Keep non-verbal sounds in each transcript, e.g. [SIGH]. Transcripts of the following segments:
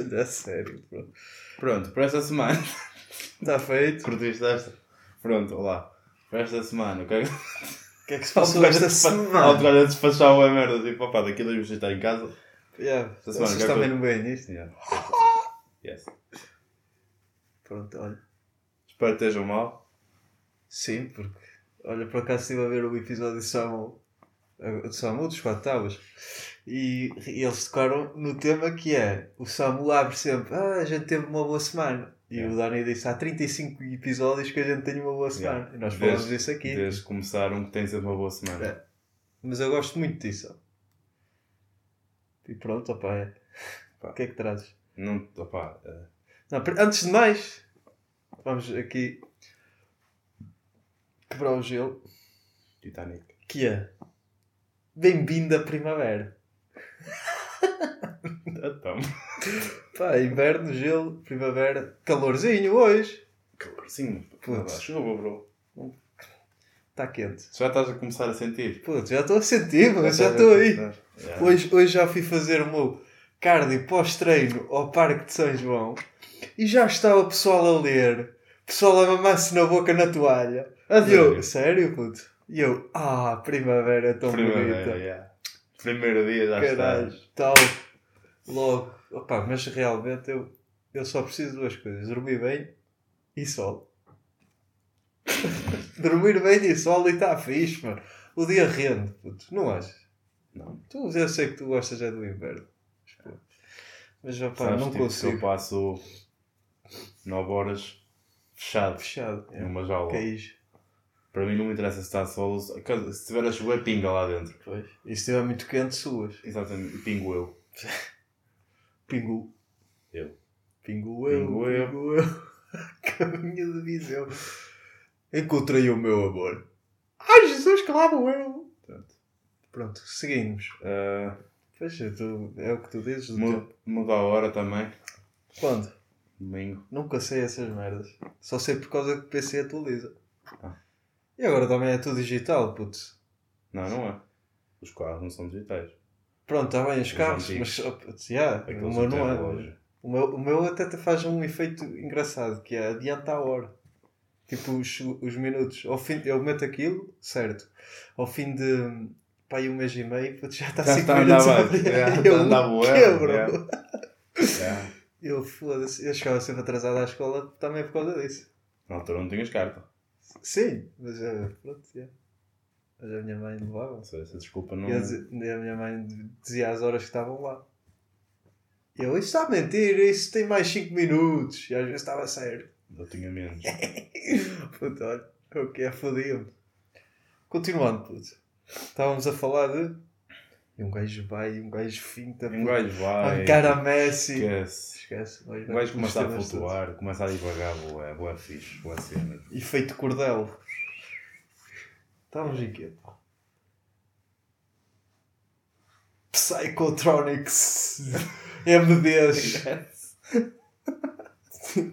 [LAUGHS] A sério, pronto. Pronto, para esta semana. Está feito. Curtiste esta? Pronto, olá. Para esta semana, o que é que. [LAUGHS] O que é que se passou esta semana? Autocarro a despachar uma merda, tipo, opá, daqui a dois meses estar em casa. Yeah. Esta semana, Vocês também não veem nisto? Yeah. [LAUGHS] Yes. Pronto, olha. Espero que estejam mal. Sim, porque. Olha, por acaso estive a ver o episódio de Samu. De Samu, dos quatro tábuas. E, e eles tocaram no tema que é: o Samu abre sempre, ah, a gente teve uma boa semana. E Yeah. o Dani disse: há 35 episódios que a gente tem uma boa semana. Yeah. E nós Desde- falamos disso aqui. Desde que começaram, que tem uma boa semana. É. Mas eu gosto muito disso. E pronto, opá, é. Pá. O que é que trazes? Não, opá, eh, Não, antes de mais, vamos aqui quebrar o gelo, Titanic. que é Bem-vindo à primavera. [LAUGHS] Então, Pá, inverno, gelo, primavera, calorzinho hoje. calorzinho. Putz. Chuva, bro. Está quente. Já estás a começar a sentir. Putz, já estou a sentir, mas já estou aí. Yeah. Hoje, hoje já fui fazer o meu cardio pós-treino ao Parque de São João e já estava o pessoal a ler, pessoal a mamar-se na boca na toalha. A eu, sério? sério, puto? E eu, ah, primavera é tão Primavera, bonita. yeah. Primeiro dia já Caralho, estás. tal. Logo, opá, mas realmente eu, eu só preciso de duas coisas: dormir bem e sol. [LAUGHS] dormir bem e sol e está fixe, mano. O dia rende, puto, não achas? Não. Tu, eu sei que tu gostas é do inverno. Mas, opá, Sabes, não tipo, que eu consigo. passo 9 horas fechado Fechado. É. numa jaula. Para mim não me interessa se está sol. Se estiver a chover, pinga lá dentro. Pois. E se estiver muito quente, suas. Exatamente. E pingo eu. [LAUGHS] Pingu. Eu. Pingu eu. Pingu eu. Pingu eu. [LAUGHS] Caminho de visão. Encontrei o meu amor. Ai Jesus, que lá vou eu. Pronto. Pronto, seguimos. Ah, Pois é, tu, é o que tu dizes do mu- tempo. muda a hora também. Quando? Domingo. Nunca sei essas merdas. Só sei por causa que o PC atualiza. Ah. E agora também é tudo digital, putz. Não, não é. Os carros não são digitais. Pronto, está bem os Os carros, antigos. mas oh, putz, yeah, o meu não é. O meu, o meu até faz um efeito engraçado, que é adianta a hora. Tipo os, os minutos. Ao fim, eu meto aquilo, certo. Ao fim de pá, um mês e meio, putz, já está Já 5 está a minutos andar a bem. abrir. Já Eu, está a andar [LAUGHS] o bué, quê, bro? yeah. Yeah. Eu foda-se. Eu chegava sempre atrasado à escola também por causa disso. Na altura não tinhas carta. Sim, mas é, pronto, yeah. Mas a minha mãe levava. Essa desculpa não. E a, a minha mãe dizia as horas que estavam lá. E eu, isso está a mentir, isso tem mais 5 minutos. E às vezes estava sério. Eu tinha menos. [LAUGHS] Puto, olha, o que é fodido. Continuando, puto. Estávamos a falar de. E um gajo vai, e um gajo finta. Um gajo vai. Arrancar a Messi. Esquece. Esquece. Nós Um gajo começa a flutuar, começa a divagar, boa, boa fixe, boa cena. Efeito cordel. Estávamos em quê? pá? Psychotronics. MDs.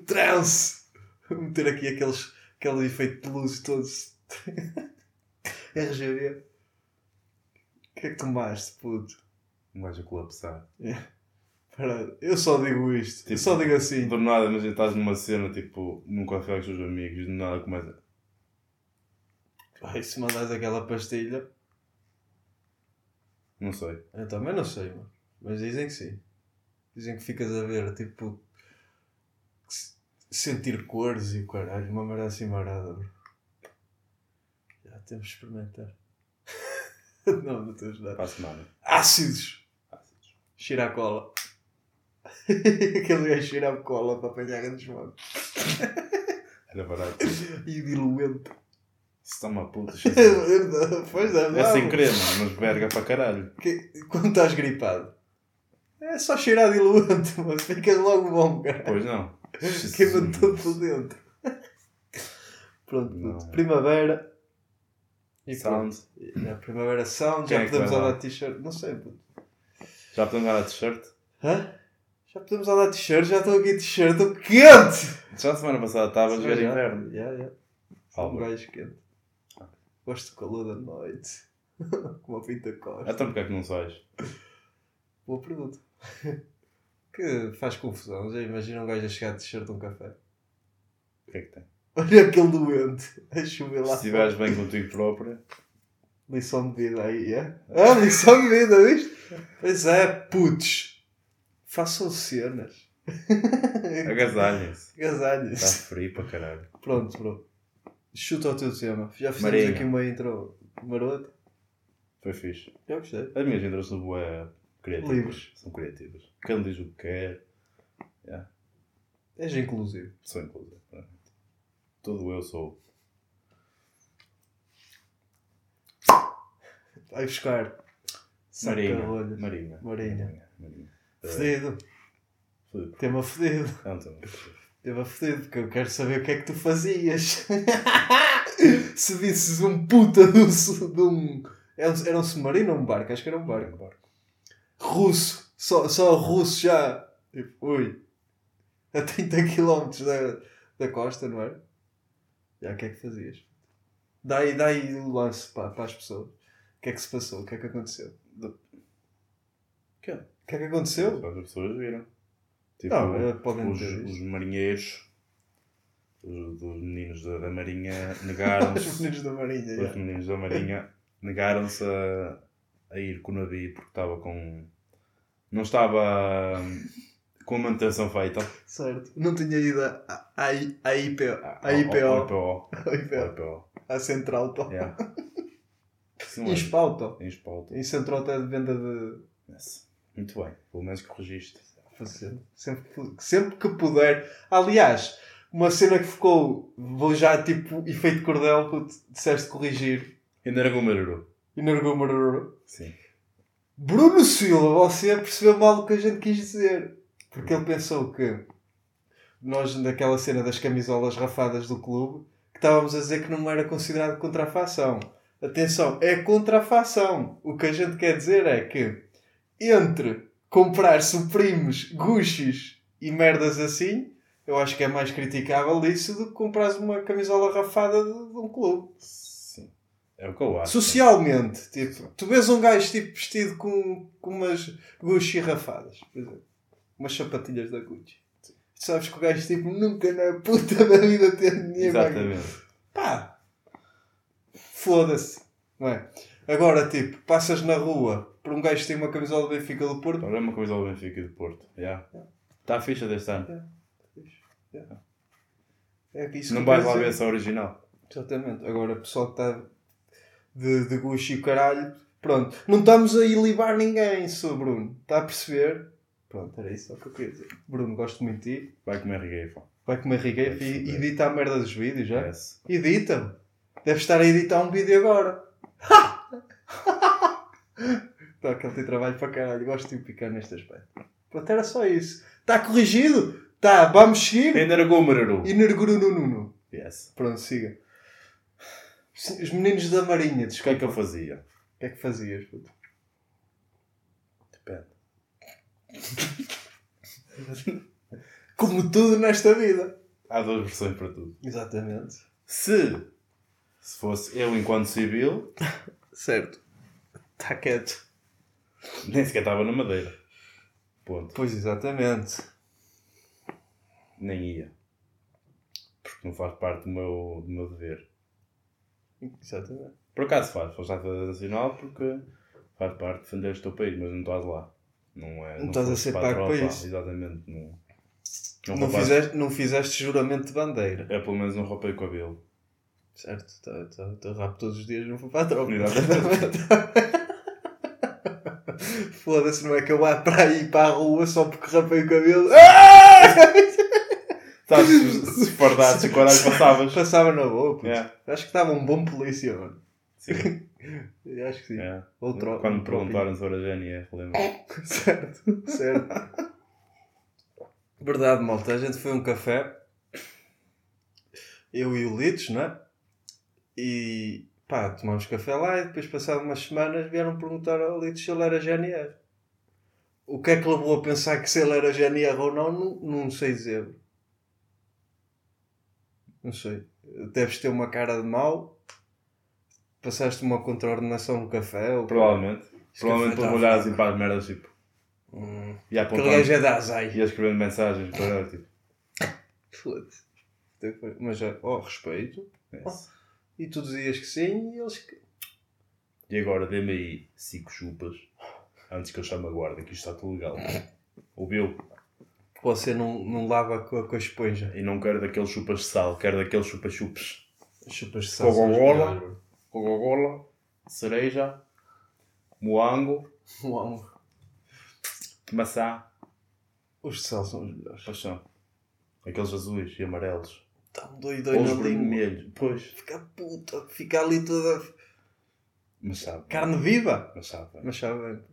Trance! Vou meter aqui aqueles, aquele efeito de luz todos. [LAUGHS] RGB. O que é que tomaste, puto? Um gajo a colapsar. Espera, eu só digo isto. eu Tipo, só digo assim. Do nada, imagina, estás numa cena, tipo, num café com os teus amigos, do nada começa. Ai, se mandas aquela pastilha. Não sei. Eu também não sei, mano. Mas dizem que sim. Dizem que ficas a ver, tipo. Sentir cores e caralho. Uma merda assim marada, bro. Já temos de experimentar. [LAUGHS] não, não temos nada. Para a semana. Ácidos! Ácidos. Cheira a cola. [LAUGHS] Aquele gajo cheira a cola para apanhar grandes mãos. Era barato. [LAUGHS] E diluente. Está uma puta. É verdade, pois é, É não. sem crema, mas verga para caralho. Que- Quando estás gripado. É só cheirar diluente, mas ficas logo bom, cara. Pois não. Queima todo por dentro. Pronto, Não. primavera. E Sound. pronto. É, primavera sound, Quem já é que podemos vai lá? andar de t-shirt. Não sei, puto. Já podemos dar a t-shirt? Hã? Já podemos andar de t-shirt, já estou aqui de t-shirt, estou quente! Já a semana passada estava a jogar Já, inverno. Já. Sou um Álvaro. gajo quente. Gosto do calor da noite. [LAUGHS] Com uma pinta costa. Então porque é que não sais? Boa pergunta. [LAUGHS] que faz confusão. Já imagina um gajo a chegar de t-shirt de um café. O que é que tem? Olha aquele doente a chover lá. Se estiveres bem contigo próprio, Lição de vida aí, é? Ah, lição de vida, viste? Pois é, putz. Façam cenas. [LAUGHS] agasalhem-se. Está Agasalhos. frio para caralho. Pronto, bro. Chuta o teu tema. Já fizemos Marinha. aqui uma intro marota. Foi fixe. Já gostei. As minhas intros são bué criativas. Livres. São criativas. Cada um diz o que quer. Yeah. És inclusivo. Sou inclusive. né? Tudo eu sou. Vai buscar. Marinha. Marinha. Marinha. Marinha. Eh, Fedido. Fedido. Tema fedido. Não, Tema fedido, porque eu quero saber o que é que tu fazias. [LAUGHS] Se visses um puta de um. De um era um- um submarino ou um barco? Acho que era um barco. russo, só, só russo já, tipo, ui, a 30 km da, da costa, não era? Já, o que é que fazias? Dá aí, dá aí o lance para, para as pessoas. O que é que se passou? O que é que aconteceu? O Que? que é que aconteceu? As pessoas viram. Tipo, Não, é, podem os, ter os marinheiros, os, dos meninos da, da Marinha, [LAUGHS] negaram-se. Os meninos da Marinha, os já. meninos da Marinha negaram-se a, a ir com o navio porque estava com. Não estava com a manutenção feita. certo. Não tinha ido à, à, à IPO, à Ao- ao- IPO, [LAUGHS] ao IPO. ao IPO, à Central. Yeah. [LAUGHS] Em Espalto. Em Espalto. Em Central é de venda de, Yes. Muito bem. Pelo menos corrigiste. fazer. Sempre, que- sempre que puder. Aliás, uma cena que ficou, vou já tipo, efeito cordel, puto, disseste corrigir. Ainda era com o Maruru. Energumar. Sim. Bruno Silva, você percebeu mal o que a gente quis dizer. Porque ele pensou que nós, naquela cena das camisolas rafadas do clube, que estávamos a dizer que não era considerado contrafação. Atenção, é contrafação. O que a gente quer dizer é que entre comprar Supremes, Gucci's e merdas assim, eu acho que é mais criticável isso do que comprares uma camisola rafada de, de um clube. Sim. É o que eu acho. Socialmente, tipo, tu vês um gajo tipo, vestido com, com umas Gucci rafadas, por exemplo, umas sapatilhas da Gucci. Tu sabes que o gajo tipo, nunca na puta da vida teve dinheiro. Exatamente. Pá, foda-se, não é? Agora, tipo, passas na rua por um gajo que tem uma camisola do Benfica do Porto, Olha uma coisa do Benfica do Porto. Yeah. Está a ficha deste ano. é que isso Não vais lá ver essa original. Exatamente. Agora, o pessoal que está de, de Gucci e caralho, pronto. Não estamos a ilibar ninguém, sou Bruno. Está a perceber? Pronto, era isso só que eu queria dizer. Bruno, gosto muito de ti. Vai comer regueifa. Vai comer rigueiro Vai e edita a merda dos vídeos já. Yes. Edita. Deve estar a editar um vídeo agora. [LAUGHS] Tá, que ele tem trabalho para caralho. Gosto de picar neste aspecto. Pronto, era só isso. Está corrigido? Tá, vamos seguir. Ainda era com o Maruru. Inergurunununo. Yes. Pronto, siga. Os meninos da Marinha, O que é desculpa. que eu fazia? O que é que fazias, puto? [LAUGHS] Como tudo nesta vida. Há duas versões para tudo. Exatamente. Se, se fosse eu enquanto civil, Certo. Está quieto. nem sequer estava na madeira. Ponto. Pois, exatamente. Nem ia. Porque não faz parte do meu, do meu dever. Exatamente. Por acaso faz, foste atleta nacional porque faz parte de defender o teu país, mas não estás lá. Não, é, Não estás a ser para pago para isso. Exatamente. Não, não, Não, roubaste- fizeste, não fizeste juramento de bandeira. É pelo menos não roupei o cabelo. Certo, tá, tá, tá rabo todos os dias, não fui para a tropa. [LAUGHS] Foda-se, não é que eu vá para aí para a rua só porque rapei o cabelo. Ah! [LAUGHS] Sabes, se se e caralho passavas. Passava na boa, puto. É. Acho que estava um bom polícia, mano. Sim. [LAUGHS] Eu Acho que sim. É. Ou tro- Quando me um perguntaram sobre a GNR, lembro. [LAUGHS] certo, certo. Verdade, malta. A gente foi a um café. Eu e o Litos, não é? E pá, tomámos café lá e depois, passado umas semanas, vieram perguntar ao Litos se ele era GNR. O que é que levou a pensar que se ele era GNR ou não, não, não sei dizer. Não sei. Deves ter uma cara de mau. Passaste uma contraordenação no café. Ou... Provavelmente. Este Provavelmente café para tá olhar fraco. assim para as merdas tipo. Hum, E a Aquele apontar. gajo é da Azai. E a escrevendo mensagens. [LAUGHS] Para, tipo, Foda-se. Mas, já- ó, respeito. é. E tu dizias que sim e eles que. E agora dê-me aí cinco chupas. Antes que eu chame a guarda, que isto está tudo legal. Ouviu? Você não, não lava com a, com a esponja. E não quero daqueles chupas de sal, quero daqueles chupa-chups. Chupas de sal. Coca-Cola. Coca-Cola, cereja, moango, Uau. maçã. Os de sal são os melhores. Pois são. Aqueles azuis e amarelos. Tão doido Ou na os vermelhos. Pois. Fica puta. Fica ali toda. Mas sabe. Carne viva. Mas sabe. Mas sabe bem.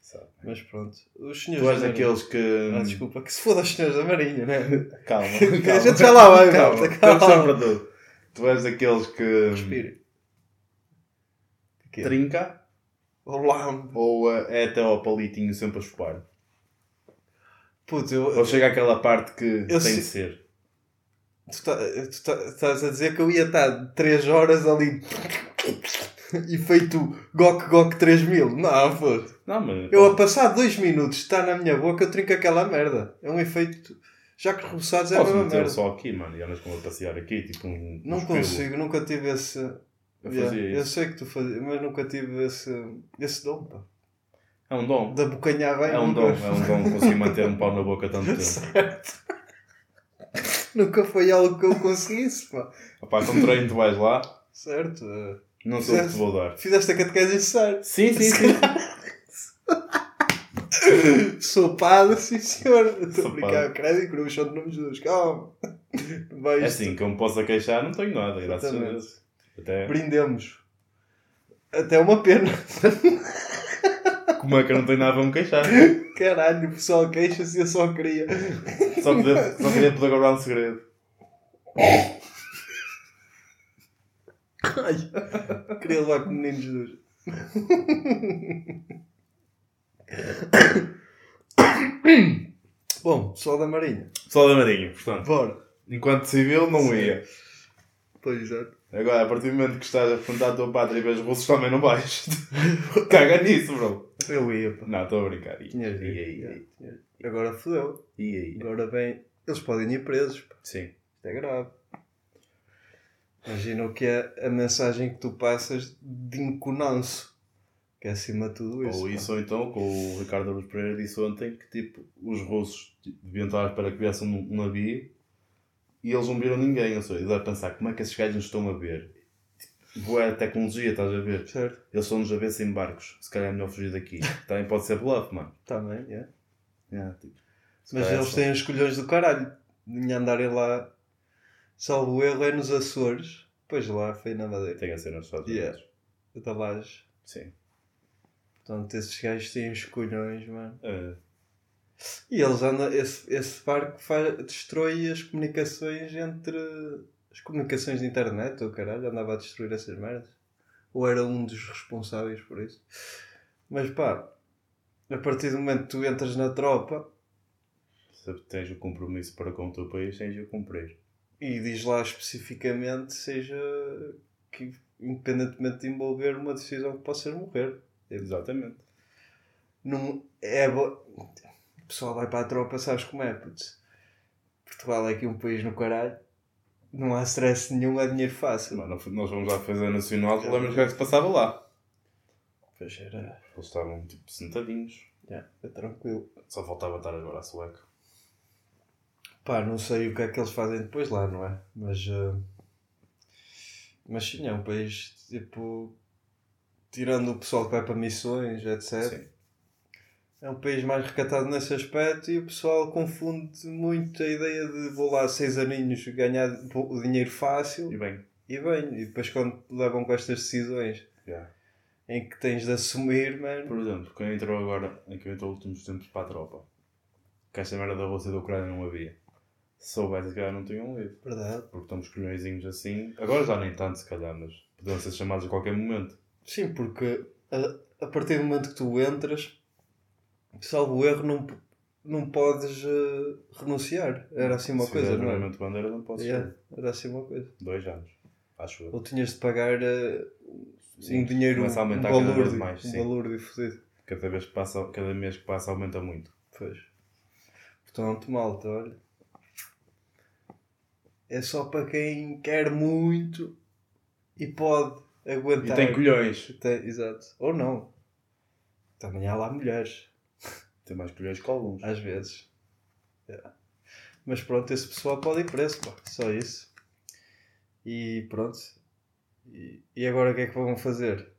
sabe. Mas pronto. Os Tu senhores. és da daqueles que. Ah, desculpa. Que se foda os senhores da Marinha, né? Calma. [LAUGHS] A calma. gente já lá vai, calma. calma. tudo. Tu és daqueles que. Respire. O quê? Trinca Olá. ou eh, é até ao palitinho sempre a chupar? Puto, eu. Ou chega àquela parte que Eu tem sei- de ser? Tu, tá- tu tá- estás a dizer que eu ia estar 3 horas ali [LAUGHS] e feito Gok Gok 3000. Não, foda Não, mas. Eu a passar 2 minutos está na minha boca, eu trinco aquela merda. É um efeito. Já que repousados é a mesma merda. só aqui, mano, e andas com a passear aqui, tipo um. Não um consigo, nunca tive esse. Eu Yeah, fazia eu isso. sei que tu fazias, mas nunca tive esse, esse dom, pá. É um dom. Da bocanhar bem. É um dom, é um dom conseguir manter um pau na boca [LAUGHS] tanto tempo. Certo. nunca foi algo que eu conseguisse, pá. Opá, com treino tu vais lá, Certo. não sei o que te vou dar. Fizeste a catequese necessária. Sim, sim, sim. [LAUGHS] Sou padre, sim senhor. Estou a brincar, crédito, cruz, só de nome de Jesus. Calma. É assim, que eu me possa queixar, não tenho nada, graças a. Deus. Até, Brindemos. Até uma pena. [LAUGHS] como é que eu não tenho nada para me queixar? Caralho, o pessoal queixa-se eu só queria. Só, poder, só queria poder guardar um segredo. Ai, queria levar com o menino Jesus. Bom, pessoal da Marinha. Só da Marinha, portanto. Bora. Enquanto civil, não Sim. ia. Pois exato. Agora, a partir do momento que estás a afrontar a tua pátria e vês russos, também não vais. [LAUGHS] Caga nisso, bro. Eu ia, pá. Não, estou a brincar. E, e, aí, Yeah, tinhas dito. Agora fodeu. e aí. Agora bem. Eles podem ir presos. pá. Sim. Isto é grave. Imagina o que é a mensagem que tu passas de inconanço. Que é acima de tudo isso. Ou isso, ou então, como o Ricardo Aruz Pereira disse ontem, que tipo, os russos deviam estar para que viesse um navio e eles não viram ninguém. Ou seja, deve pensar como é que esses gajos nos estão a ver. Tipo, Boa tecnologia, estás a ver? Certo? Eles estão-nos a ver sem barcos. Se calhar é melhor fugir daqui. [LAUGHS] Também pode ser bluff, mano. Também, é. Yeah, tipo, se Mas calhar eles só- têm os colhões do caralho. De andarem lá. Salvo erro é nos Açores. Pois lá foi na Madeira. Tem a ser nos Estados Yeah. Unidos. Da laje. Sim. Portanto, esses gajos têm os colhões, mano. Eh, E eles andam. Esse, esse barco faz, destrói as comunicações entre. As comunicações de internet, ou caralho, andava a destruir essas merdas. Ou era um dos responsáveis por isso. Mas pá, a partir do momento que tu entras na tropa se tens o compromisso para com o teu país, tens de o cumprir. e diz lá especificamente, seja que independentemente de envolver uma decisão que possa morrer. Exatamente. Não é bo... O pessoal vai para a tropa, sabes como é, putz. Portugal é aqui um país no caralho. Não há stress nenhum, é dinheiro fácil. Mano, nós vamos à defesa nacional, tu lembras o que é que se passava lá? Pois era. Eles estavam tipo sentadinhos. Já, é tranquilo. Só faltava estar agora a sueca. Pá, não sei o que é que eles fazem depois lá, não é? Mas. eh, Mas sim, é um país tipo. Tirando o pessoal que vai para missões, etc. Sim. É um país mais recatado nesse aspecto e o pessoal confunde muito a ideia de vou lá seis aninhos ganhar o dinheiro fácil E bem, e bem, e depois quando levam com estas decisões já. em que tens de assumir, mano. Por exemplo, quem entrou agora, em quem entrou últimos tempos para a tropa, que esta merda da e da Ucrânia não havia. Se soubesse, se calhar não tinham ido. Verdade. Porque estamos colhõezinhos assim. Agora já nem tanto, se calhar, mas podiam ser chamados a qualquer momento. Sim, porque a, a partir do momento que tu entras, salvo erro, não, não podes eh, renunciar. Era assim uma Se coisa, não é? juramento de bandeira, não posso Yeah, era assim uma coisa. Dois anos, acho eu. Ou tinhas de pagar Sim, um dinheiro, um começa a aumentar cada vez valor, mais, um sim. valor de fodido. Cada vez que passa, cada mês que passa aumenta muito. Pois. Portanto, malta, olha. É só para quem quer muito e pode E aguentar. tem colhões. Tem- exato. Ou não. Também há lá mulheres, Tem mais colhões que alguns. às vezes. É. Mas pronto, esse pessoal pode ir preso, pá. Só isso. E pronto. E, e agora o que é que vão fazer?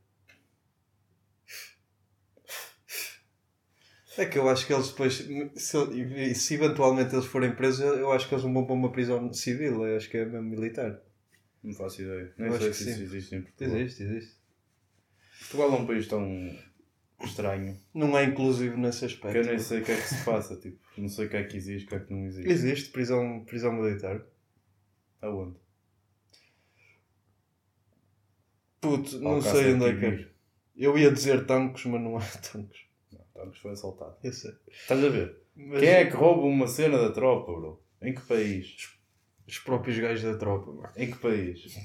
É que eu acho que eles depois, se, se eventualmente eles forem presos, eu acho que eles não vão para uma prisão civil, eu acho que é mesmo militar. Não faço ideia. Nem sei se isso existe em Portugal. Existe, existe. Portugal é um país tão estranho Não é inclusivo nesse que aspecto. eu nem sei o que é que se passa. Tipo, não sei o que é que existe, o que é que não existe. Existe prisão, prisão militar. Aonde? Puto, não Alcácer sei onde é que é. Eu ia dizer tanques, mas não há [LAUGHS] tanques. Não, Tanques foi assaltado. Eu sei. Estás a ver? Mas Quem é que rouba uma cena da tropa, bro? Em que país? Os próprios gajos da tropa, mano. Em que país?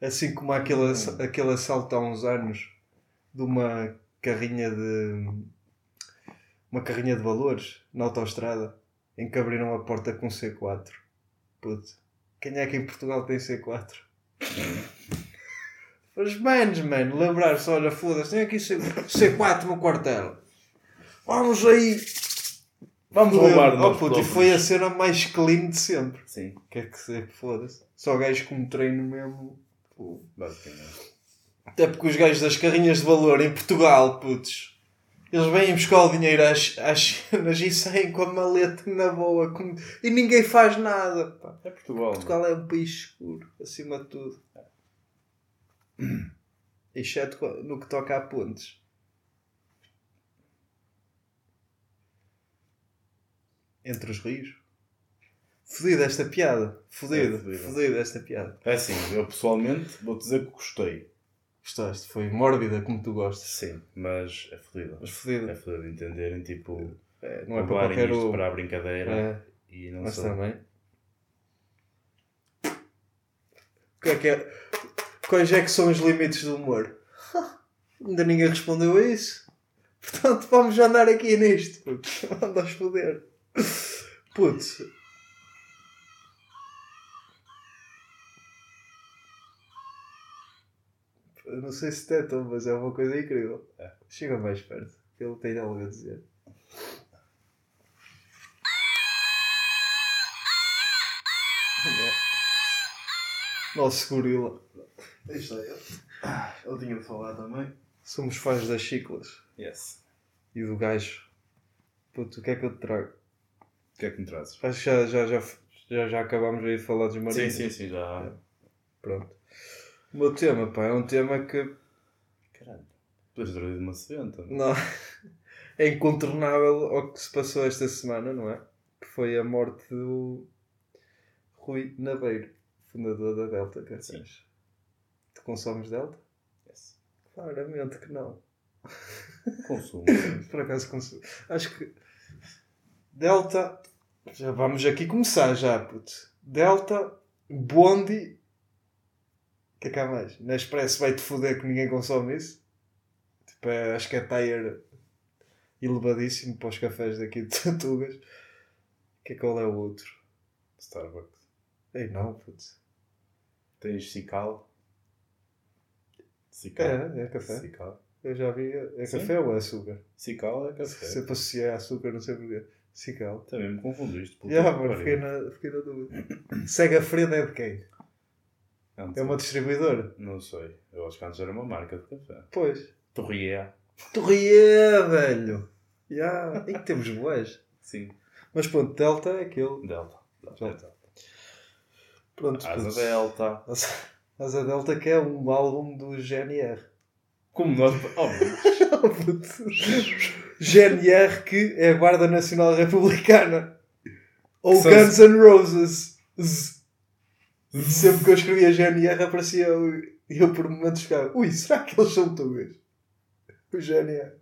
Assim como aquele, aquele assalto há uns anos de uma carrinha de. Uma carrinha de valores na autoestrada em que abriram a porta com C4. Puto. Quem é que em Portugal tem C4? Os manos, mano, lembrar-se, olha, foda-se, tem aqui C- C4 no quartel. Vamos aí. Vamos roubar oh, puto, e foi a cena mais clean de sempre. Sim, Quer que seja, foda-se. Só gajos com treino mesmo. pô. basicamente. Até porque os gajos das carrinhas de valor em Portugal, putos, eles vêm buscar o dinheiro às, às cenas e saem com a maleta na boa com- e ninguém faz nada. pá. É Portugal. Portugal é um país seguro, acima de tudo. Exceto co- no que toca a pontes. Entre os rios. Fodida esta piada. Fodida. É. Fodida esta piada. É assim, eu pessoalmente vou dizer que gostei. Gostaste? Foi mórbida como tu gostas. Sim, mas é fodido. Mas É fodida. de entenderem, tipo, É, não é para qualquer isto um. para a brincadeira É, e não mas também. O que é que é? Quais é que são os limites do humor? [LAUGHS] Ainda ninguém respondeu a isso. Portanto, vamos andar aqui nisto. puto. Anda a foder. Putz. Eu não sei se tetam, mas é uma coisa incrível. É. Chega mais perto. que Ele tem algo a dizer. Nosso gorila. Isto é ele. Eu tinha de falar também. Somos fãs das chiclas Yes. e do gajo. Puto, o que é que eu te trago? O que é que me trazes? Acho que já, já, já, já, já acabámos aí de falar dos Sim, marinhos. sim, sim, já. Pronto. O meu tema, pá, é um tema que Caralho. Podes trazer uma seventa. não, é incontornável ao que se passou esta semana, não é? Que foi a morte do Rui Nabeiro, fundador da Delta. Sim. Tu consomes Delta? Yes. Claramente que não. Consumo. [LAUGHS] Por acaso consumo. Acho que Delta. Já vamos aqui começar já, puto. Delta, Bondi. O que é que há mais? Na Expresso vai-te foder que ninguém consome isso. Tipo, é, acho que é tire elevadíssimo para os cafés daqui de [LAUGHS] Tatugas. Que é qual é o outro? Starbucks. Ei, não, puto. Tens Cical. Cical. É, é café. Cical. Eu já vi. É Sim. café ou é açúcar? Cical é café. Sempre associei a açúcar, não sei porquê. Cical. Também me confundiste. Já, pariu. fiquei na, fiquei na dúvida. [COUGHS] Sega Freda é de quem? Antes- É uma distribuidora? Não sei. Eu acho que antes era uma marca de café. Pois. Torrier. Torrier, velho! Já. E temos boas. Sim. Mas pronto, Delta é aquele. Delta. Delta. Pronto. Asa pronto. Delta. Asa, Asa Delta que é um álbum do GNR. Como nós. Oh, GNR [LAUGHS] que é a Guarda Nacional Republicana. Ou Guns N' Roses. Z. Sempre que eu escrevia GNR aparecia e eu por momentos ficava, ui, será que eles são tugas? O GNR.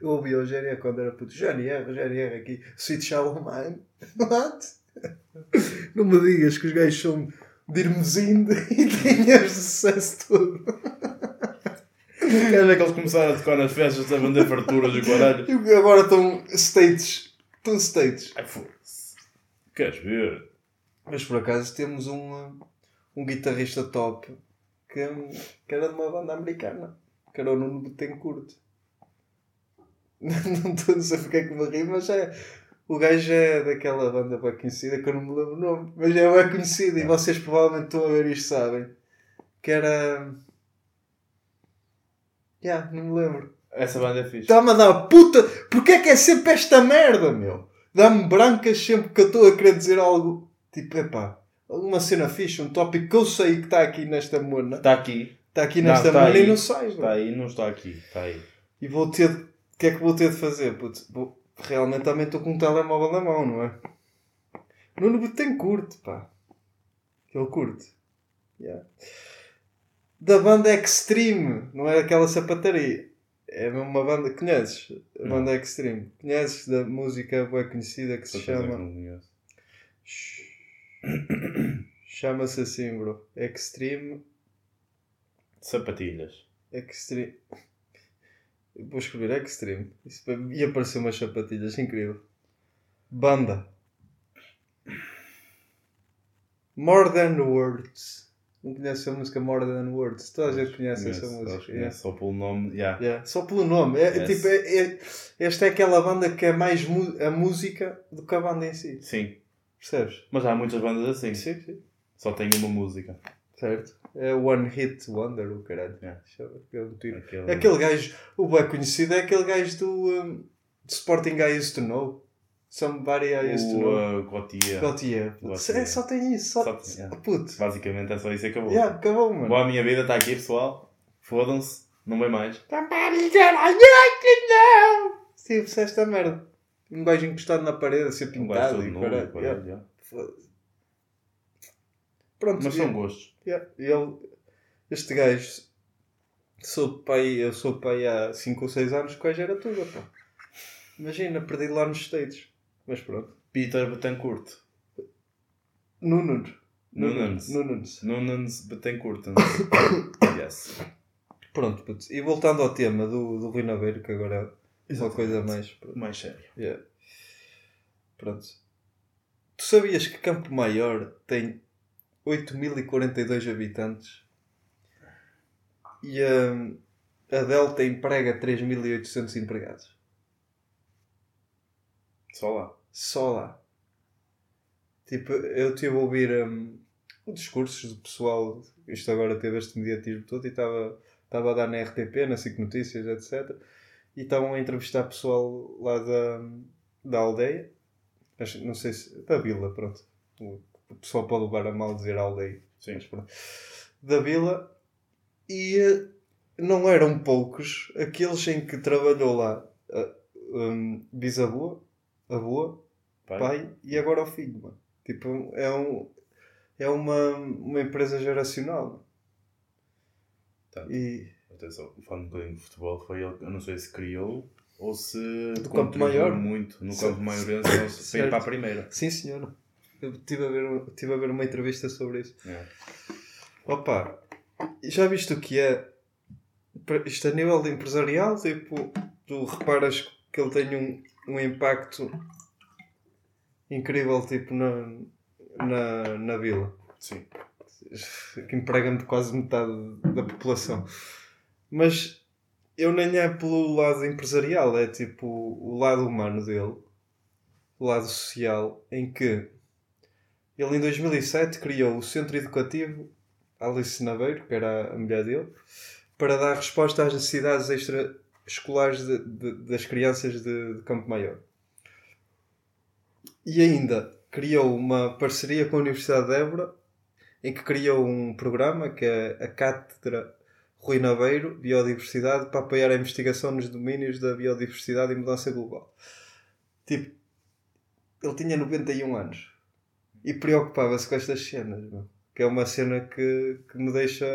Eu ouvia o GNR quando era puto. GNR, GNR aqui. Sweet Shallow Mine. What? Não me digas que os gajos são de Irmesinde [LAUGHS] e têm este sucesso todo. Quer ver que eles começaram a tocar nas festas a vender farturas e caralho? E agora estão states. Estão states. Ai, foda-se. Queres ver? Mas por acaso temos um, um guitarrista top que, que era de uma banda americana. Que era o Nuno Betancourt. [LAUGHS] Não estou a dizer porque é que me ri, mas é. O gajo é daquela banda bem conhecida que eu não me lembro o nome, mas é bem conhecido e vocês provavelmente estão a ver isto sabem. Que era. Já, não me lembro. Essa banda é fixe. Está-me a dar puta. Porquê é que é sempre esta merda, meu? Dá-me brancas sempre que eu estou a querer dizer algo. Tipo, epá, uma cena fixe, um tópico que eu sei que está aqui nesta mona. Está aqui. Está aqui Não, nesta está mona e aí. não sai, Está aí, não está aqui. Está aí. E vou ter. O que é que vou ter de fazer? Puto? Vou- Realmente também estou com um telemóvel na mão, não é? Nuno tem curte, pá. Ele curte. Yeah. Da banda Extreme, não é aquela sapataria. É mesmo uma banda. Conheces? A Não. banda Extreme. Conheces da música bem conhecida que se Só coisa que chama. não conheço. [COUGHS] Chama-se assim, bro. Extreme. Sapatilhas. Extreme. Vou escrever Extreme. Isso ia aparecer umas sapatilhas, incrível. Banda. More Than Words. Não conhece a música More Than Words? Toda a gente conhece essa música. yeah. Só pelo nome. Yeah. Yeah. Só pelo nome. É, Yes. tipo, é- é- esta é aquela banda que é mais a música do que a banda em si. Sim. Percebes? Mas há muitas bandas assim. Sim, sim. Só tem uma música. Certo? É One Hit Wonder, o caralho. Eu tiro. Aquele... Aquele gajo, o bem conhecido é aquele gajo do, um, Sporting I Used to Know. Somebody I Used to O Know. uh. Gautier. puto. Gautier. É, só tem isso. Só, Só tem, yeah. Puto. Basicamente é só isso e acabou. Yeah, acabou, mano. Boa, a minha vida está aqui, pessoal. Fodam-se. Não vem mais. Somebody that I used to know. Sim, é esta merda. Um gajo encostado na parede a ser Um gajo pintado todo e Yeah. Pronto, Mas são gostos. Yeah, ele, este gajo, sou pai, eu sou pai há 5 ou 6 anos, gajo era tudo, pá. Imagina, perdi lá nos States. Mas pronto. Peter Betancourt. Nunes. Nunes. Nunes. Nunes Betancourt. [COUGHS] yes. Pronto, e voltando ao tema do, do Rui Naveiro, que agora é uma Exatamente. coisa mais. Mais sério. Yeah. Pronto. Tu sabias que Campo Maior tem 8.042 habitantes e hum, a Delta emprega 3.800 empregados? Só lá. Só lá. Tipo, eu estive a ouvir um, discursos do pessoal, isto agora teve este mediatismo todo e estava estava a dar na RTP, na SIC Notícias, etc. E estavam a entrevistar pessoal lá da, da aldeia, não sei se. da vila, pronto. O pessoal pode levar a mal dizer aldeia. Sim. Mas pronto. Da vila e eh, não eram poucos aqueles em que trabalhou lá a um, bisavô, avô, Pai. pai e agora o filho, mano. Tipo, é, um, é uma, uma empresa geracional. Tá. E Atenção, falando um bocadinho de futebol, foi ele, eu não sei se criou ou se Do Campo Maior? muito no campo maiorense para ir Certo. para a primeira. sim, senhora. Eu estive a, ver, tive a ver uma entrevista sobre isso. É. Opa, já viste o que é? Isto a nível empresarial, tipo, tu reparas que ele tem um, um impacto incrível, tipo, na, na, na vila. Sim. que empregam quase metade da população. Mas eu nem é pelo lado empresarial, é tipo o lado humano dele, o lado social, em que ele em 2007 criou o Centro Educativo Alice Naveiro, que era a mulher dele, para dar resposta às necessidades extraescolares de- de- das crianças de, de Campo Maior. E ainda criou uma parceria com a Universidade de Évora em que criou um programa que é a Cátedra Rui Naveiro Biodiversidade para apoiar a investigação nos domínios da biodiversidade e mudança global. Tipo, ele tinha 91 anos e preocupava-se com estas cenas, meu. que é uma cena que, que me deixa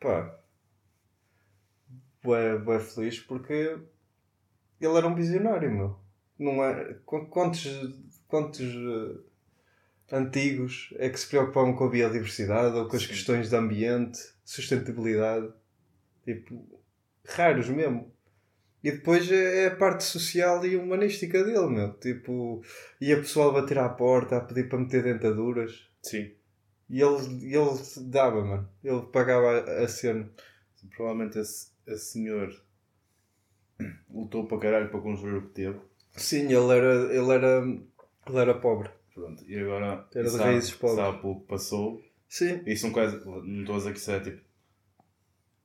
pá, bué, bué feliz porque ele era um visionário, meu. Não é, qu- quantos, quantos eh, antigos é que se preocupavam com a biodiversidade ou com as Sim. questões de ambiente, sustentabilidade. Tipo, raros mesmo. E depois é a parte social e humanística dele, meu. Tipo, ia pessoal bater à porta a pedir para meter dentaduras. Sim. E ele, ele dava, mano. Ele pagava a, cena. Provavelmente esse, esse senhor lutou para caralho para construir o que teve. Sim, ele era, ele era, ele era pobre. Pronto. E agora Era de raízes pobres. sabe que passou. Sim. Isso não, quase, não estou a dizer que isso é tipo.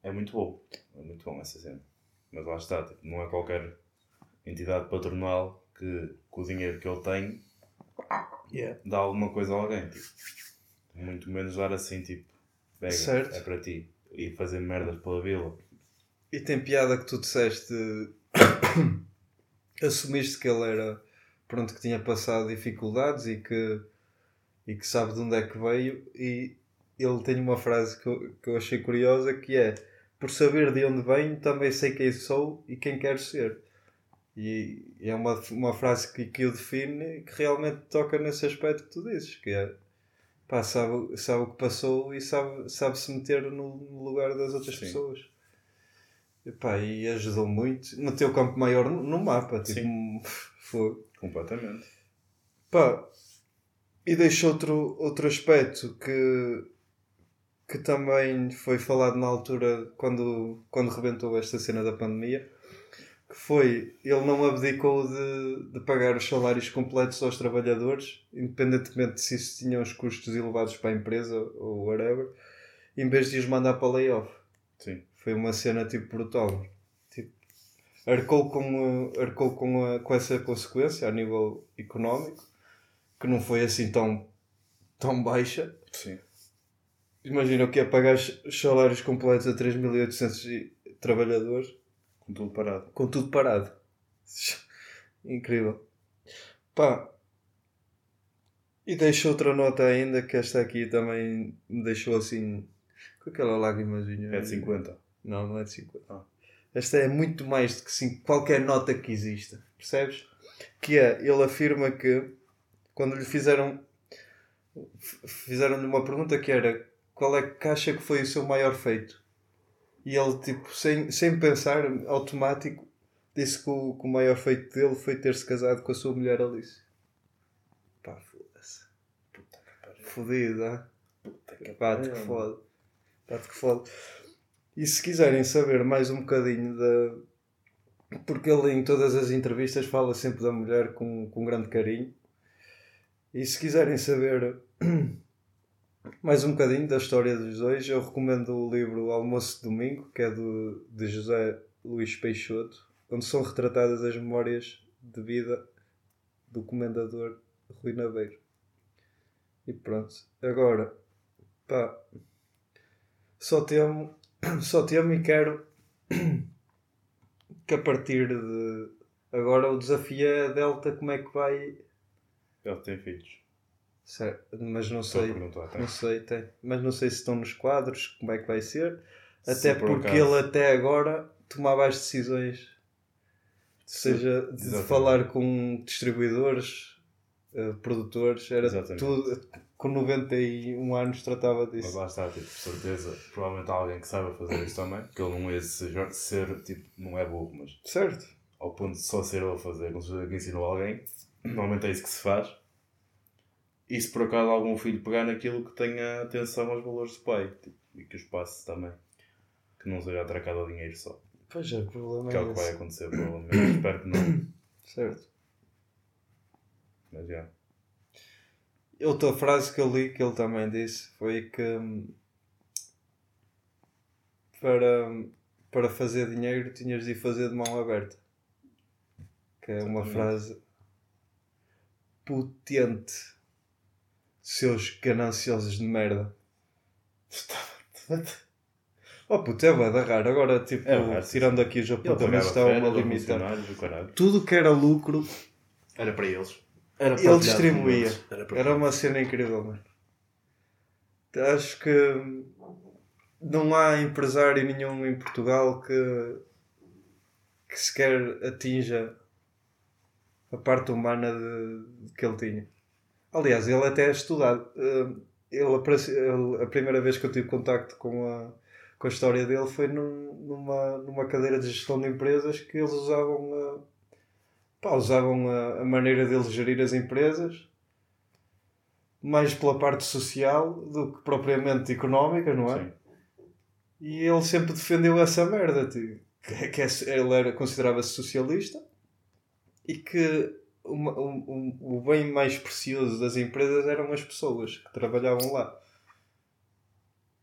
É muito bom. É muito bom essa cena. Mas lá está, tipo, não é qualquer entidade patronal que com o dinheiro que ele tem Yeah. dá alguma coisa a alguém. Tipo. Muito menos dar assim, tipo, pega, Certo. é para ti. E fazer merdas pela vila. E tem piada que tu disseste. [COUGHS] assumiste que ele era. Pronto, que tinha passado dificuldades e que. E que sabe de onde é que veio. E ele tem uma frase que eu, que eu achei curiosa que é: Por saber de onde venho, também sei quem sou e quem quero ser. E é uma, uma frase que, que o define que realmente toca nesse aspecto que tu dizes, que é pá, sabe, sabe o que passou e sabe, sabe se meter no, lugar das outras Sim. pessoas. E, pá, e ajudou muito. Meteu o Campo Maior no, no mapa. Tipo, [LAUGHS] foi. Completamente. Pá, e deixa outro, outro aspecto que, que também foi falado na altura quando, quando rebentou esta cena da pandemia, que foi, ele não abdicou de, de pagar os salários completos aos trabalhadores, independentemente de se isso tinha os custos elevados para a empresa ou whatever, em vez de os mandar para layoff. Sim. Foi uma cena tipo brutal. Tipo, arcou com, arcou com, a- com essa consequência a nível económico, que não foi assim tão, tão baixa. Sim. Imagina o que é pagar os salários completos a 3.800 trabalhadores Com tudo parado. com tudo parado. [LAUGHS] Incrível. Pá. E deixo outra nota ainda, que esta aqui também me deixou assim. com aquela lágrimazinha. É de 50. Não, não é de 50. Ah. Esta é muito mais do que cinco, qualquer nota que exista. Percebes? Que é, ele afirma que quando lhe fizeram fizeram-lhe uma pergunta que era qual é que acha que foi o seu maior feito? E ele, tipo, sem, sem pensar, automático, disse que o, que o maior feito dele foi ter-se casado com a sua mulher Alice. Pá, foda-se. Puta que pariu. Fodido, ah? Puta que fode. Pá-te que fode. E se quiserem saber mais um bocadinho da. Porque ele em todas as entrevistas fala sempre da mulher com, com grande carinho. E se quiserem saber [CLEARS THROAT] mais um bocadinho da história dos dois, eu recomendo o livro Almoço de Domingo, que é do, de José Luís Peixoto, onde são retratadas as memórias de vida do comendador Rui Naveiro. E pronto. Agora, pá, só temo, [CLEARS THROAT] só temo e quero [CLEARS THROAT] que a partir de agora o desafio é a Delta como é que vai. Ele tem filhos. Certo, mas não sei. Não sei, tem. Mas não sei se estão nos quadros, como é que vai ser. Se Até por porque acaso- ele até agora tomava as decisões, seja de Exatamente. falar com distribuidores, eh, produtores, era Exatamente. tudo. Com 91 anos tratava Mas disso. lá está, tipo, certeza, provavelmente há alguém que saiba fazer isso também, que ele não é ser, ser, tipo, não é burro, mas Certo. Ao ponto de só ser ele a fazer, com certeza que ensinou alguém, normalmente é isso que se faz. E se por acaso algum filho pegar naquilo que tenha atenção aos valores do pai, tipo, e que os passe também. Que não seja atracado a dinheiro só. Pois é, o problema Que é é o que vai acontecer, provavelmente. Espero que não. [COUGHS] Certo. Mas já. Outra frase que eu li que ele também disse foi que hum, para, para fazer dinheiro tinhas de ir fazer de mão aberta. Que é uma Exatamente. frase potente. Seus gananciosos de merda. [LAUGHS] Oh puto, é bué da raro. Agora, tipo, É raro, sim, tirando aqui os apontamentos, pagava estava férias a aos limitar. funcionários, o caralho. Tudo que era lucro, Era para eles. ele distribuía. Era para Era uma cena incrível, mano. Acho que não há empresário nenhum em Portugal que, que sequer atinja a parte humana de, de que ele tinha. Aliás, ele até é estudado. Eh, Ele, a primeira vez que eu tive contacto com a, com a história dele foi num- numa, numa cadeira de gestão de empresas que eles usavam a, pá, usavam a, a maneira deles gerir as empresas mais pela parte social do que propriamente económica, não é? Sim. E ele sempre defendeu essa merda. tipo, Que, que é- ele era, considerava-se socialista e que um- um- o bem mais precioso das empresas eram as pessoas que trabalhavam lá.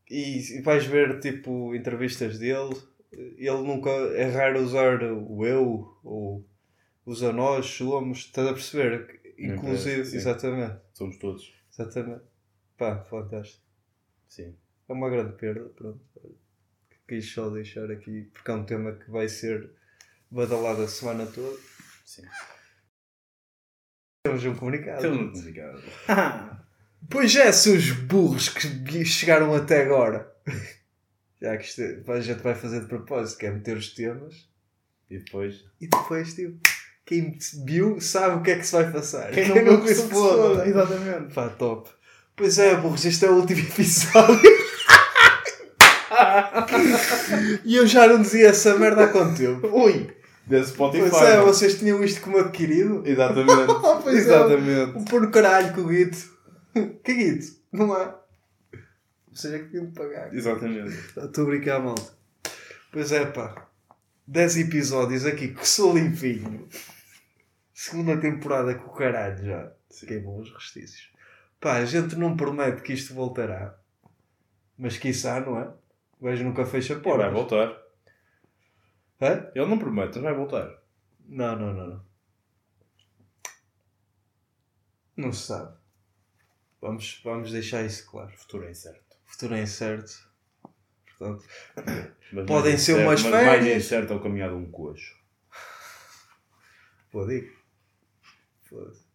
E, e vais ver tipo entrevistas dele, ele nunca é raro usar o eu ou usa nós, somos, estás a perceber? Inclusive, empresa, exatamente, Somos todos. exatamente. Pá, fantástico. Sim. É uma grande perda, pronto. Quis só deixar aqui, porque é um tema que vai ser badalado a semana toda. Sim. Temos um comunicado. Temos um comunicado. [LAUGHS] Pois é, seus burros que chegaram até agora. [LAUGHS] Já que isto, é- a gente vai fazer de propósito, que é meter os temas E depois. e depois, tipo, quem viu sabe o que é que se vai passar. Quem não viu que se foda. Exatamente. Pá, top. Pois é, burros, este é o último episódio. [LAUGHS] e eu já não dizia essa merda há quanto tempo? Ui! Desse Spotify. Pois é, vocês tinham isto como adquirido? Exatamente. [LAUGHS] Pois é. Exatamente. Um pôr no caralho com o Guito. [LAUGHS] Que Guito? Não há. Ou seja, que tinham de pagar. Exatamente. Estou a brincar, malta. Pois é, pá. 10 episódios aqui que sou limpinho. Segunda temporada com o caralho já. Sim. Queimam os restícios. Pá, a gente não promete que isto voltará. Mas quiçá, não é? O gajo nunca fecha portas. vai voltar. Hã? Ele não promete, vai voltar. Não, não, não, não. Não se sabe. Vamos, vamos deixar isso claro. O futuro é incerto. O futuro é incerto. Portanto, [COUGHS] Mas Podem mais ser incerto- umas mas mais férias. incerto é o caminhar de um coxo. pô, digo. Foda-se.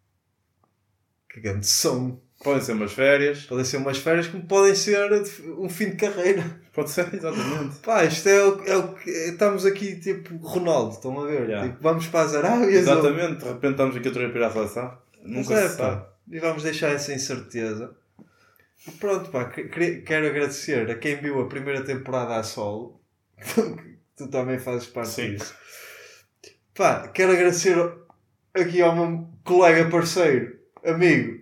Que grande som. Podem ser umas férias. Podem ser umas férias como podem ser um fim de carreira. Pode ser, exatamente. Pá, isto é o, é o que. Estamos aqui tipo Ronaldo, estão a ver? Yeah. Tipo, vamos para as Arábias. Exatamente. De repente estamos aqui outra vez para a seleção. Nunca é, se pá. sabe. E vamos deixar essa incerteza. Pronto, pá, quero agradecer a quem viu a primeira temporada a solo. [LAUGHS] tu também fazes parte Sim. disso. Pá, quero agradecer aqui ao meu colega parceiro, amigo,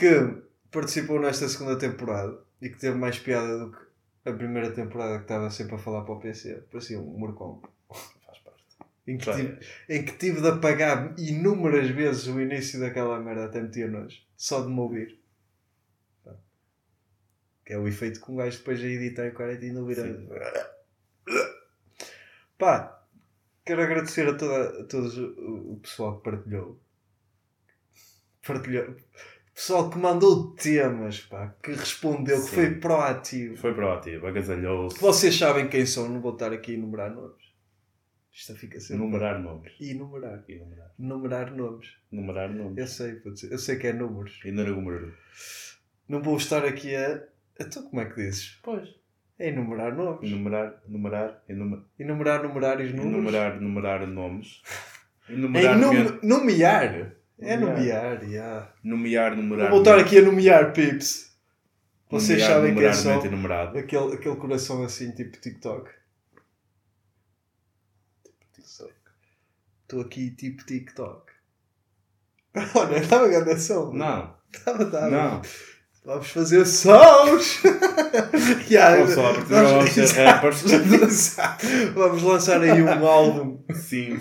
que participou nesta segunda temporada e que teve mais piada do que a primeira temporada que estava sempre a falar para o PC. Parecia um morcão. [LAUGHS] Faz parte. Em que, tive, em que tive de apagar inúmeras vezes o início daquela merda até meter nojo. Só de me ouvir. Que é o efeito que um gajo depois a editar e o cara ainda ouvir. Sim. Pá, quero agradecer a, toda, a todos o, o pessoal que partilhou. Partilhou. Pessoal que mandou temas, pá, que respondeu, que Sim. foi proativo. Foi proativo, agasalhou-se. Vocês sabem quem são, não vou estar aqui a enumerar nomes. Isto fica sempre. Numerar nomes. Enumerar. E numerar. Numerar nomes. Numerar nomes. Eu sei, pode ser. eu sei que é números. E numerar. Não vou estar aqui a. Então como é que dizes? Pois. É enumerar nomes. Numerar, numerar, enumerar, Enumerar numerários números. enumerar, numerar nomes. [LAUGHS] É Enumerar, enum- nomear, nomear. É Nomear. yeah. nomear, numerar. Vou voltar aqui a nomear, pips. Vocês nomear, sabem numerar, são. mente enumerado. Aquele, aquele coração assim, tipo TikTok. Estou aqui, tipo TikTok. [LAUGHS] Olha, estava a grande som. Não, Estava, estava. não. Vamos fazer sons! [LAUGHS] yeah, Vamos só, não vamos ser rappers. Vamos lançar aí um álbum. Sim.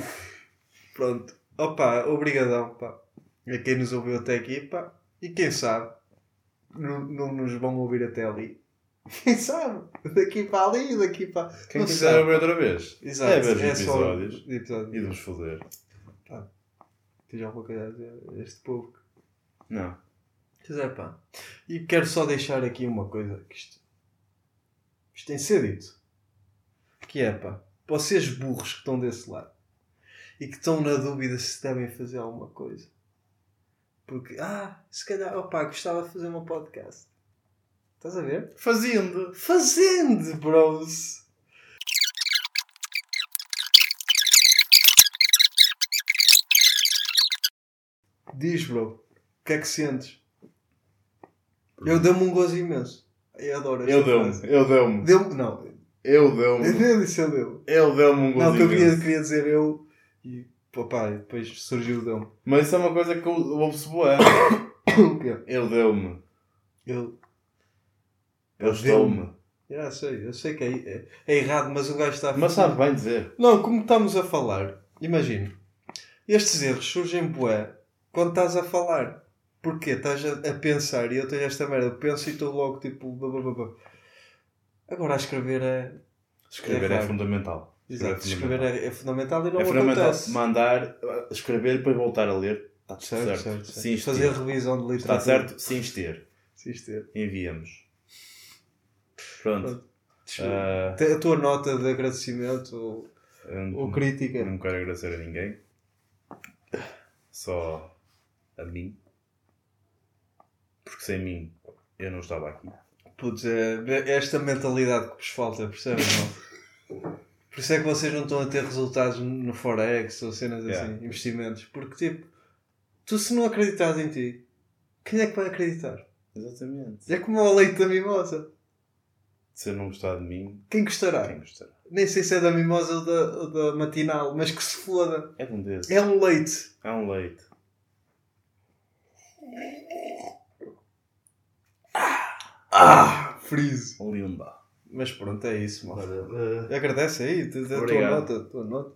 Pronto. Opa, obrigadão, pá. A quem nos ouviu até aqui, pá. E quem sabe, não, não nos vão ouvir até ali. [LAUGHS] Quem sabe? Daqui para ali, daqui para... Quem Não quiser sabe. ver outra vez, Exato. é ver os é só episódios episódios. e de vos foder. Tens alguma coisa a dizer a este povo? Não. Pois é, pá. E quero só deixar aqui uma coisa que isto, isto tem ser dito. Que é, pá, vocês burros que estão desse lado e que estão na dúvida se devem fazer alguma coisa. Porque, ah, se calhar, opá, gostava de fazer um podcast. Estás a ver? Fazendo. Fazendo, bros! Diz, bro, o que é que sentes? Eu dei-me um gozo imenso. Eu adoro esta Eu deu-me, frase. eu deu-me, Deu-me. Não. eu deu-me, [LAUGHS] Eu disse eu deu. eu deu-me um Não, que eu gozinho. queria, queria dizer eu e papai, depois surgiu o deu-me. Mas isso é uma coisa que eu ouço. [COUGHS] O quê? Eu deu-me, Eu. eu estou-me. Já sei, eu sei que é, é, é errado, mas o gajo está a Mas sabe bem dizer. Não, como estamos a falar, imagina, estes erros surgem bué quando estás a falar. Porquê? Estás a, a pensar e eu tenho esta merda, penso e estou logo tipo. blá, blá, blá. Agora a escrever é. Escrever É é, fundamental. Exato, escrever é, é fundamental e não É fundamental acontece. mandar, escrever e depois voltar a ler. Está Certo, certo. certo, certo. Sim, Fazer revisão de literatura. Está certo? Sim, ester. Isto é. Enviamos. Pronto. Pronto. Tem A tua nota de agradecimento ou, eu ou crítica. não quero agradecer a ninguém. Só a mim. Porque sem mim eu não estava aqui. Putz, é, é esta mentalidade que vos falta, percebem? [LAUGHS] Por isso é que vocês não estão a ter resultados no Forex ou cenas assim, Yeah. investimentos. Porque, tipo, tu se não acreditares em ti, quem é que vai acreditar? Exatamente. É como o leite da mimosa. Se eu não gostar de mim, Quem gostará? quem gostará? Nem sei se é da mimosa ou da, ou da matinal, mas que se foda. É de um desses. É um leite. É um leite. Ah! Friso. Limba. Mas pronto, é isso, malta. Olha, Agradece aí, a tua Obrigado. nota, a tua nota.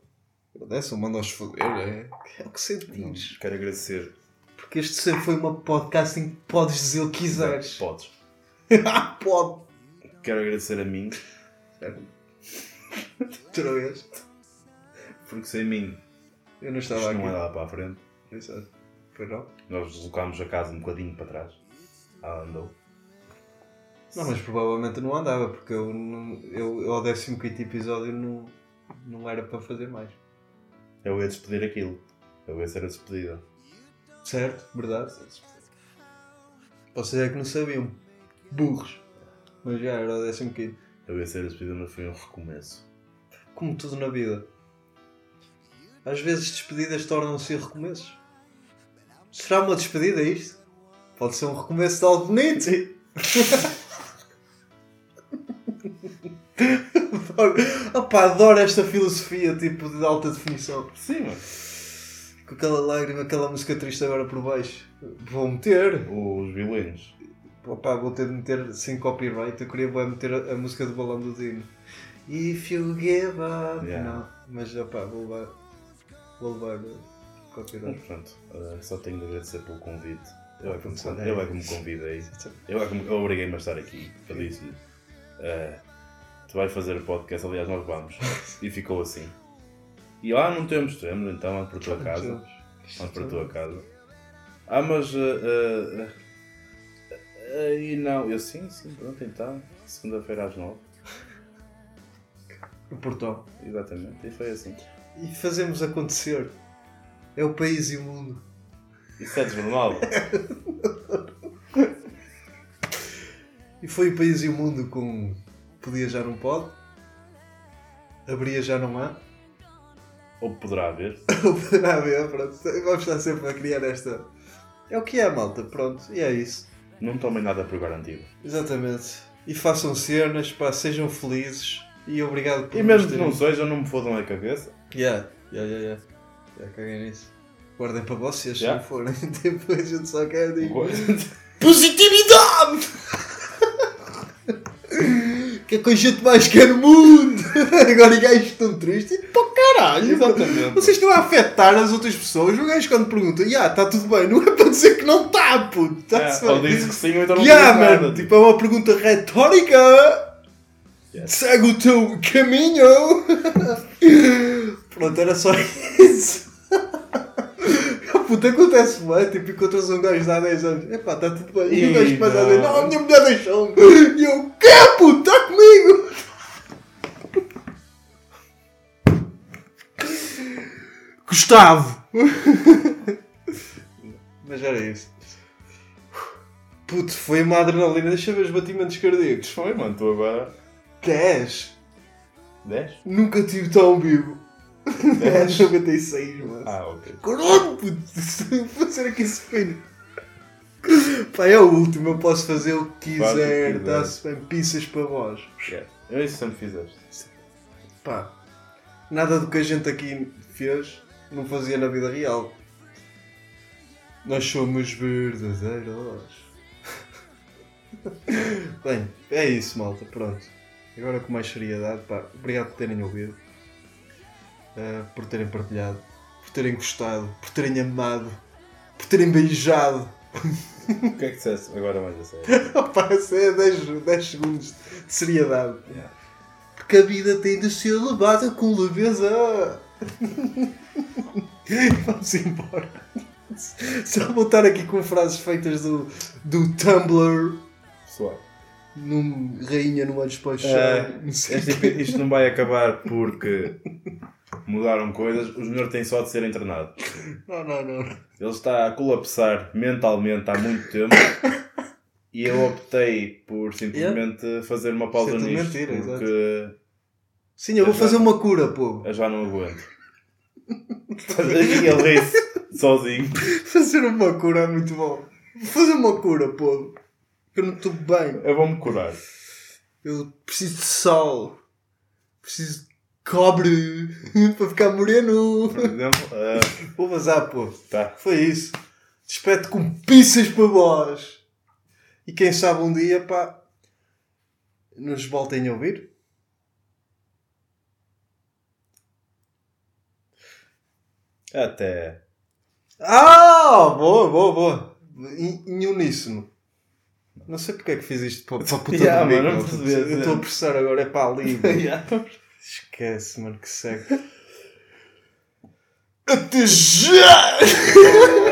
Agradece manda-os foder, é, é o que sentires. quero agradecer. Porque este sempre foi uma podcast em que podes dizer o que quiseres. Podes. [LAUGHS] Pode. Quero agradecer a mim, Outra vez. porque sem mim Eu não isto estava não aqui. é lá para a frente. Exato. Pois não? Nós deslocámos a casa um bocadinho para trás. Ela andou. Não, mas provavelmente não andava, porque eu, não, eu, eu ao 15 episódio não, não era para fazer mais. Eu ia despedir aquilo. Eu ia ser a despedida. Certo? Verdade? Vocês é que não sabiam. Burros. Mas já era o 15 Eu ia ser a despedida, mas foi um recomeço. Como tudo na vida. Às vezes despedidas tornam-se recomeços. Será uma despedida isto? Pode ser um recomeço de algo bonito. [LAUGHS] adoro, Opa, adoro esta filosofia tipo de alta definição. Sim, mas Com aquela lágrima, aquela música triste agora por baixo. Vou meter. os violinos. Opa, vou ter de meter sem copyright. Eu queria bué meter a, a música do balão do Dino. If you give up. Yeah. Não, mas opa, vou levar. Vou levar uh, Mas copyright. pronto, eh, só tenho de agradecer pelo convite. Eu é que me, Pronto, eu é que me convidei. Eu é que me obriguei-me a estar aqui. Eu disse-lhe: eh, Tu vais fazer o podcast, aliás, nós vamos. E ficou assim. E lá não temos, temos, então vamos para a tua casa. Vamos para a tua casa. Ah, mas. eh, eh, e não, eu sim, sim, pronto, então. Segunda-feira às nove. O portão. Exatamente, e foi assim. E fazemos acontecer. É o país e o mundo. Isso é desnormal. [LAUGHS] E foi o país e o mundo com Podia Já Não Pode. Abria Já Não Há. Ou poderá haver. [LAUGHS] Ou poderá haver, pronto. Vamos estar sempre a criar esta. É o que é, malta, pronto. E é isso. Não tomem nada por garantido. Exatamente. E façam cenas, pá, sejam felizes. E obrigado por E mesmo que não sejam, não me fodam a cabeça. Yeah, yeah, yeah, yeah. Já caguei nisso. Guardem para vocês se Yeah. não forem. [LAUGHS] Depois a gente só quer dizer. Positividade! Que é que a gente mais quer no mundo? [LAUGHS] Agora gajos estão tristes. Pô, caralho! Exatamente. Vocês estão a afetar as outras pessoas. O gajo quando pergunta, já, está tudo bem, não é para dizer que não está, puto. Está-se É, ou diz que sim, ou então não Yeah, diz nada. tipo, é uma pergunta retórica. Yes. Segue o teu caminho. [LAUGHS] Pronto, era só isso. [LAUGHS] Puta, acontece bem, tipo, encontras um gajo de há 10 anos. Epá, está tudo bem. E o gajo começa a não. dizer, não, a minha mulher deixou-me. E eu, puto, está comigo? Gustavo. Mas era isso. Puto, foi uma adrenalina. Deixa eu ver os batimentos cardíacos. Foi, mano, tu agora. 10. 10? Nunca tive tão vivo. 10? 96, mano. Ah, ok. Caralho, puto. [LAUGHS] Vou fazer aqui esse filho. Pá, é o último, eu posso fazer o que quiser, está-se bem, pizzas para vós. Yeah. Eu isso sempre fizeste. Pá, nada do que a gente aqui fez não fazia na vida real. Nós somos verdadeiros. [LAUGHS] Bem, é isso, malta, pronto. Agora com mais seriedade, pá, obrigado por terem ouvido, eh, por terem partilhado, por terem gostado, por terem amado, por terem beijado. [LAUGHS] O que é que disseste agora mais a sério? Opa, isso é 10, 10 segundos de seriedade. Yeah. Porque a vida tem de ser levada com leveza. [LAUGHS] Vamos embora. Só vou estar aqui com frases feitas do, do Tumblr. Pessoal, Num, rainha numa despachar. É, não sei este epi- isto não vai acabar porque mudaram coisas. O senhor tem só de ser internado. Não, não, não. Ele está a colapsar mentalmente há muito tempo. E eu optei por simplesmente fazer uma pausa é nisto mentira, exato. porque Sim, eu vou fazer uma cura, pô. eu já não aguento. ele sozinho. Fazer uma cura é muito bom. Vou fazer uma cura, pô. Eu não estou bem. Eu vou-me curar. Eu preciso de sol. Preciso de cobre [LAUGHS] para ficar moreno. Por exemplo, [LAUGHS] ah, Vou vazar, pô. tá. Foi isso. Despeto com pizzas para vós. E quem sabe um dia, pá, nos voltem a ouvir. Até. Ah, boa, boa, boa. Em, em uníssono. Não sei porque é que fiz isto para, para puta [LAUGHS] Yeah, Eu estou a processar agora, é para ali. Esquece, mano, que segue. Até já! [LAUGHS]